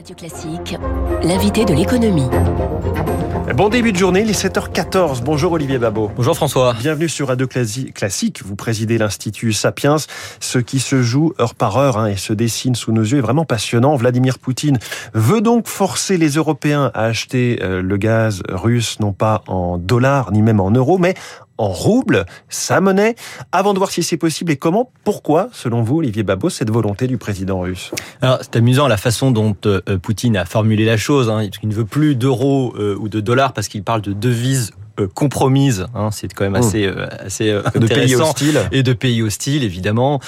Radio Classique, l'invité de l'économie. Bon début de journée, il est 7h14. Bonjour Olivier Babot. Bonjour François. Bienvenue sur Radio Classique. Vous présidez l'Institut Sapiens. Ce qui se joue heure par heure hein, et se dessine sous nos yeux est vraiment passionnant. Vladimir Poutine veut donc forcer les Européens à acheter euh, le gaz russe non pas en dollars ni même en euros, mais en roubles, sa monnaie. Avant de voir si c'est possible et comment, pourquoi, selon vous, Olivier Babot, cette volonté du président russe? C'est amusant la façon dont euh, Poutine a formulé la chose. Hein. Il ne veut plus d'euros euh, ou de dollars parce qu'il parle de devises compromise. Hein, c'est quand même mmh. assez, euh, assez euh, de pays hostiles et de pays hostiles évidemment.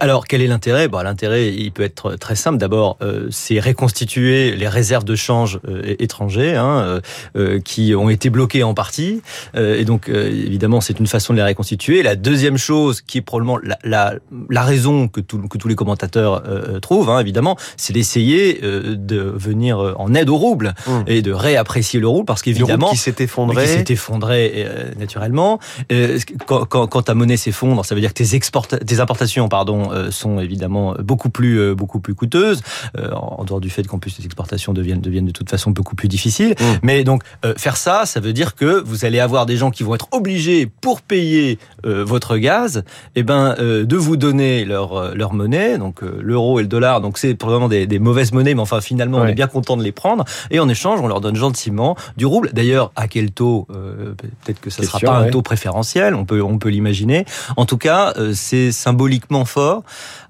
alors quel est l'intérêt? Bon, l'intérêt il peut être très simple. D'abord, c'est reconstituer les réserves de change étrangers hein, qui ont été bloquées en partie. et donc évidemment, c'est une façon de les reconstituer. La deuxième chose, qui est probablement la, la, la raison que, tout, que tous les commentateurs trouvent, hein, évidemment, c'est d'essayer de venir en aide au rouble mmh. et de réapprécier le rouble parce qu'évidemment, qui s'est effondré, qui s'est effondré euh, naturellement. Euh, quand, quand, quand, ta monnaie s'effondre, ça veut dire que tes, tes importations pardon, euh, sont évidemment beaucoup plus, beaucoup plus coûteuses, en dehors du fait qu'en plus les exportations deviennent, deviennent de toute façon beaucoup plus difficiles. Mmh. Mais donc, faire ça, ça veut dire que vous allez avoir des gens qui vont être obligés, pour payer votre gaz, et eh ben, de vous donner leur, leur monnaie, donc l'euro et le dollar. Donc, c'est probablement des, des, mauvaises monnaies, mais enfin, finalement, on est bien content de les prendre. Et en échange, on leur donne gentiment du rouble. D'ailleurs, à quel taux peut-être que ça ne sera pas un taux préférentiel, on peut, on peut l'imaginer. En tout cas, euh, c'est symboliquement fort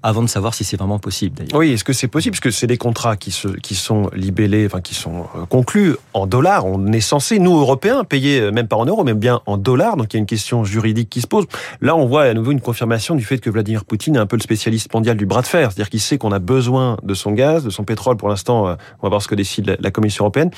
avant de savoir si c'est vraiment possible. Oui, est-ce que c'est possible? Parce que c'est des contrats qui, se, qui sont libellés, enfin qui sont euh, conclus en dollars. On est censé, nous Européens, payer euh, même pas en euros, mais bien en dollars. Donc il y a une question juridique qui se pose. Là, on voit à nouveau une confirmation du fait que Vladimir Poutine est un peu le spécialiste mondial du bras de fer. C'est-à-dire qu'il sait qu'on a besoin de son gaz, de son pétrole. Pour l'instant, on va voir ce que décide la Commission européenne.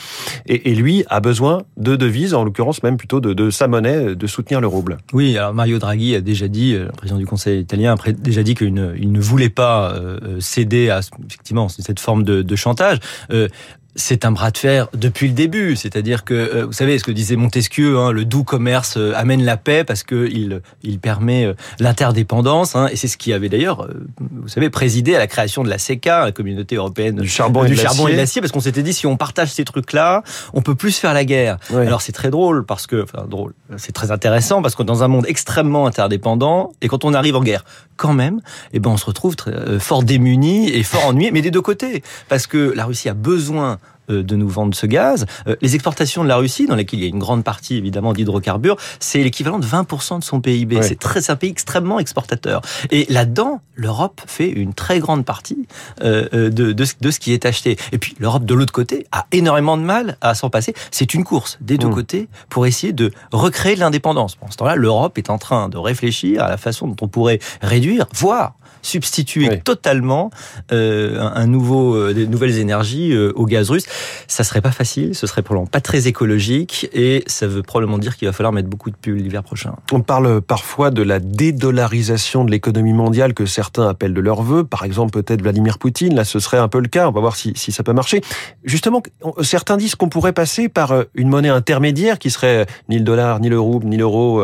Et, et lui a besoin de devises, en l'occurrence même plutôt de, sa monnaie, de soutenir le rouble. Oui, alors Mario Draghi a déjà dit, euh, le président du Conseil italien a déjà dit qu'il ne, voulait pas euh, céder à effectivement cette forme de, chantage. Euh, c'est un bras de fer depuis le début, c'est-à-dire que euh, vous savez ce que disait Montesquieu, hein, le doux commerce euh, amène la paix parce que il, il permet euh, l'interdépendance, hein, et c'est ce qui avait d'ailleurs, vous savez, présidé à la création de la CECA, la communauté européenne du charbon, du et, charbon et de l'acier, parce qu'on s'était dit si on partage ces trucs-là, on peut plus faire la guerre. Alors c'est très drôle parce que, enfin drôle, c'est très intéressant parce que dans un monde extrêmement interdépendant, et quand on arrive en guerre, quand même, eh ben on se retrouve très, fort démunis et fort ennuyés, mais des deux côtés, parce que la Russie a besoin euh, de nous vendre ce gaz. Euh, les exportations de la Russie, dans lesquelles il y a une grande partie évidemment d'hydrocarbures, c'est l'équivalent de 20% de son PIB. C'est très un pays extrêmement exportateur. Et là-dedans, l'Europe fait une très grande partie euh, de, de, ce qui est acheté. Et puis l'Europe de l'autre côté a énormément de mal à s'en passer. C'est une course des deux mmh. côtés pour essayer de recréer de l'indépendance. Pendant ce temps-là, l'Europe est en train de réfléchir à la façon dont on pourrait réduire, voire substituer totalement euh, un nouveau, euh, des nouvelles énergies euh, au gaz russe. Ça serait pas facile, ce serait probablement pas très écologique et ça veut probablement dire qu'il va falloir mettre beaucoup de pulls l'hiver prochain. On parle parfois de la dédollarisation de l'économie mondiale que certains appellent de leur vœu. Par exemple, peut-être Vladimir Poutine. Là, ce serait un peu le cas. On va voir si, si ça peut marcher. Justement, certains disent qu'on pourrait passer par une monnaie intermédiaire qui serait ni le dollar, ni le rouble, ni l'euro,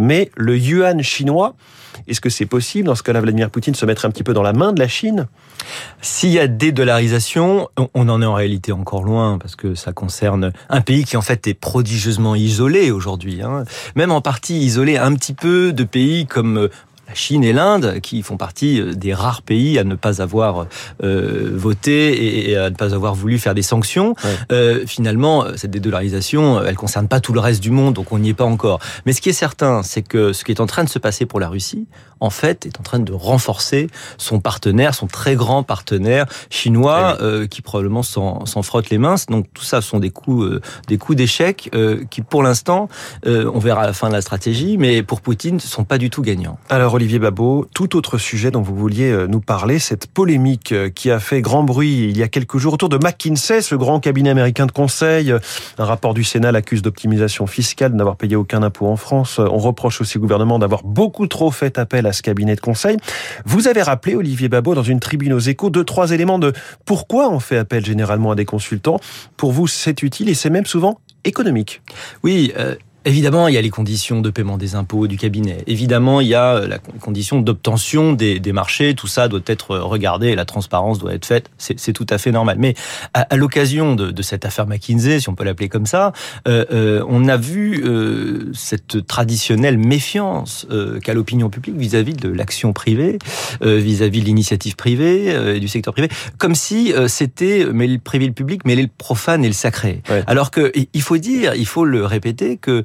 mais le yuan chinois. Est-ce que c'est possible dans ce cas-là, Vladimir Poutine se mettre un petit peu dans la main de la Chine? S'il y a dédollarisation, on en est en réalité encore loin parce que ça concerne un pays qui en fait est prodigieusement isolé aujourd'hui. Hein. Même en partie isolé un petit peu de pays comme euh, la Chine et l'Inde, qui font partie euh, des rares pays à ne pas avoir euh, voté et, à ne pas avoir voulu faire des sanctions. Euh, finalement, cette dédollarisation, elle concerne pas tout le reste du monde, donc on n'y est pas encore. Mais ce qui est certain, c'est que ce qui est en train de se passer pour la Russie, en fait, est en train de renforcer son partenaire, son très grand partenaire chinois, euh, qui probablement s'en frotte les mains. Donc tout ça sont des coups, des coups d'échec qui, pour l'instant, on verra à la fin de la stratégie, mais pour Poutine, ne sont pas du tout gagnants. Alors Olivier Babot, tout autre sujet dont vous vouliez euh, nous parler, cette polémique euh, qui a fait grand bruit il y a quelques jours autour de McKinsey, ce grand cabinet américain de conseil. Un rapport du Sénat l'accuse d'optimisation fiscale, de n'avoir payé aucun impôt en France. On reproche aussi au gouvernement d'avoir beaucoup trop fait appel à ce cabinet de conseil. Vous avez rappelé, Olivier Babot, dans une tribune aux échos, deux, trois éléments de pourquoi on fait appel généralement à des consultants. Pour vous, c'est utile et c'est même souvent économique. Oui, euh, Évidemment, il y a les conditions de paiement des impôts du cabinet. Évidemment, il y a la condition d'obtention des, des, marchés. Tout ça doit être regardé, la transparence doit être faite. C'est tout à fait normal. Mais à, à l'occasion de, de, cette affaire McKinsey, si on peut l'appeler comme ça, euh, euh, on a vu euh, cette traditionnelle méfiance euh, qu'a l'opinion publique vis-à-vis de l'action privée, euh, vis-à-vis de l'initiative privée euh, et du secteur privé, comme si c'était mais le privé et le public, mais le profane et le sacré. Ouais. Alors que il faut dire, il faut le répéter que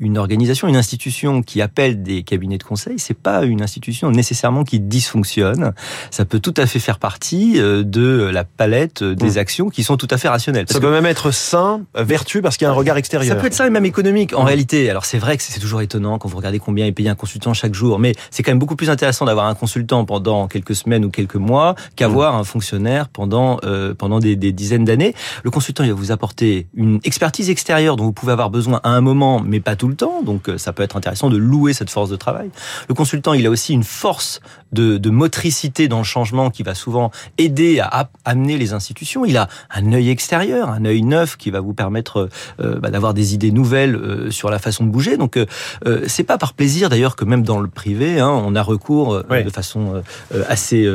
une organisation, une institution qui appelle des cabinets de conseil, c'est pas une institution nécessairement qui dysfonctionne. Ça peut tout à fait faire partie euh, de la palette des mmh. actions qui sont tout à fait rationnelles. Parce ça peut même être sain, vertueux, parce qu'il y a un regard extérieur. Ça peut être sain et même économique. En mmh. réalité, alors c'est vrai que c'est toujours étonnant quand vous regardez combien est payé un consultant chaque jour, mais c'est quand même beaucoup plus intéressant d'avoir un consultant pendant quelques semaines ou quelques mois qu'avoir mmh. un fonctionnaire pendant euh, pendant des, des dizaines d'années. Le consultant, il va vous apporter une expertise extérieure dont vous pouvez avoir besoin à un moment, mais pas tout Donc euh, ça peut être intéressant de louer cette force de travail. Le consultant, il a aussi une force de, de motricité dans le changement qui va souvent aider à amener les institutions. Il a un œil extérieur, un œil neuf qui va vous permettre euh, bah, d'avoir des idées nouvelles euh, sur la façon de bouger. Donc euh, c'est pas par plaisir d'ailleurs que même dans le privé, hein, on a recours oui. de façon assez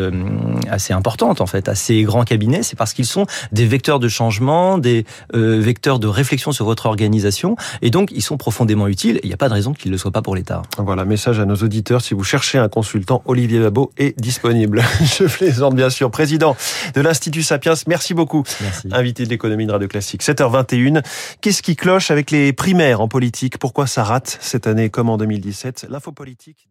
assez importante en fait à ces grands cabinets. C'est parce qu'ils sont des vecteurs de changement, des vecteurs de réflexion sur votre organisation, et donc ils sont profondément utiles. Il n'y a pas de raison qu'il ne le soit pas pour l'État. Voilà, message à nos auditeurs. Si vous cherchez un consultant, Olivier Est disponible. Je plaisante bien sûr. Président de l'Institut Sapiens, merci beaucoup. Merci. Invité de l'économie de Radio Classique. 7h21. Qu'est-ce qui cloche avec les primaires en politique? Pourquoi ça rate cette année comme en 2017 L'info politique.